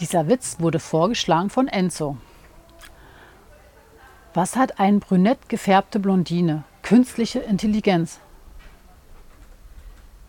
Dieser Witz wurde vorgeschlagen von Enzo. Was hat eine brünett gefärbte Blondine? Künstliche Intelligenz.